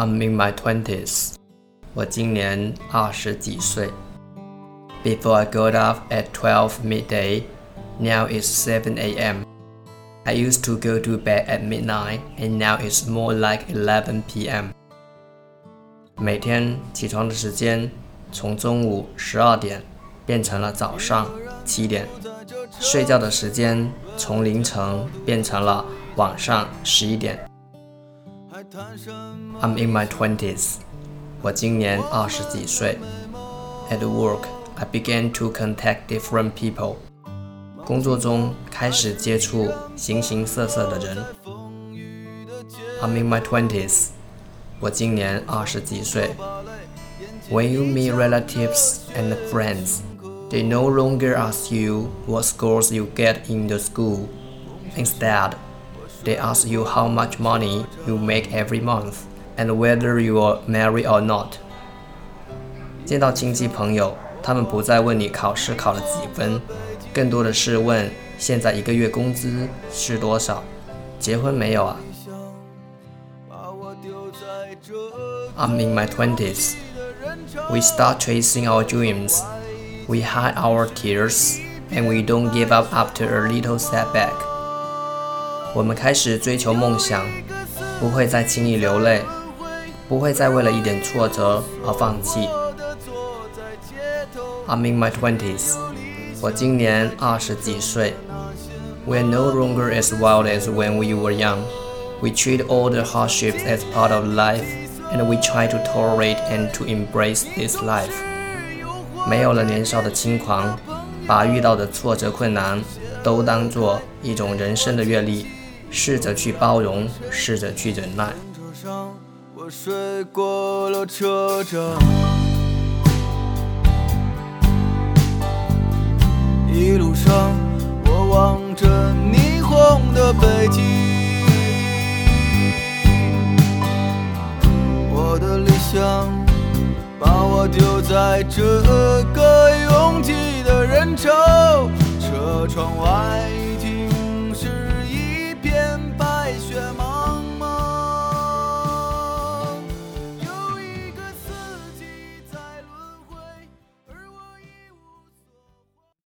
I'm in my twenties. 我今年二十几岁。Before I got up at 12 midday, now it's 7 a.m. I used to go to bed at midnight, and now it's more like 11 p.m. 每天起床的时间从中午十二点变成了早上七点，睡觉的时间从凌晨变成了晚上十一点。 I'm in my twenties. 我今年二十几岁。At work, I began to contact different people. 工作中开始接触形形色色的人。I'm in my twenties. 我今年二十几岁。When you meet relatives and friends, they no longer ask you what scores you get in the school. Instead, they ask you how much money you make every month and whether you are married or not. 见到亲戚朋友，他们不再问你考试考了几分，更多的是问现在一个月工资是多少，结婚没有啊？I'm in my twenties. We start chasing our dreams. We hide our tears, and we don't give up after a little setback. 我们开始追求梦想，不会再轻易流泪，不会再为了一点挫折而放弃。I'm in my twenties. 我今年二十几岁。We're no longer as wild as when we were young. We treat all the hardships as part of life, and we try to tolerate and to embrace this life. 没有了年少的轻狂，把遇到的挫折困难都当做一种人生的阅历。试着去包容，试着去忍耐。我睡过了车站，一路上我望着霓虹的北京，我的理想把我丢在这个拥挤的人潮，车窗外。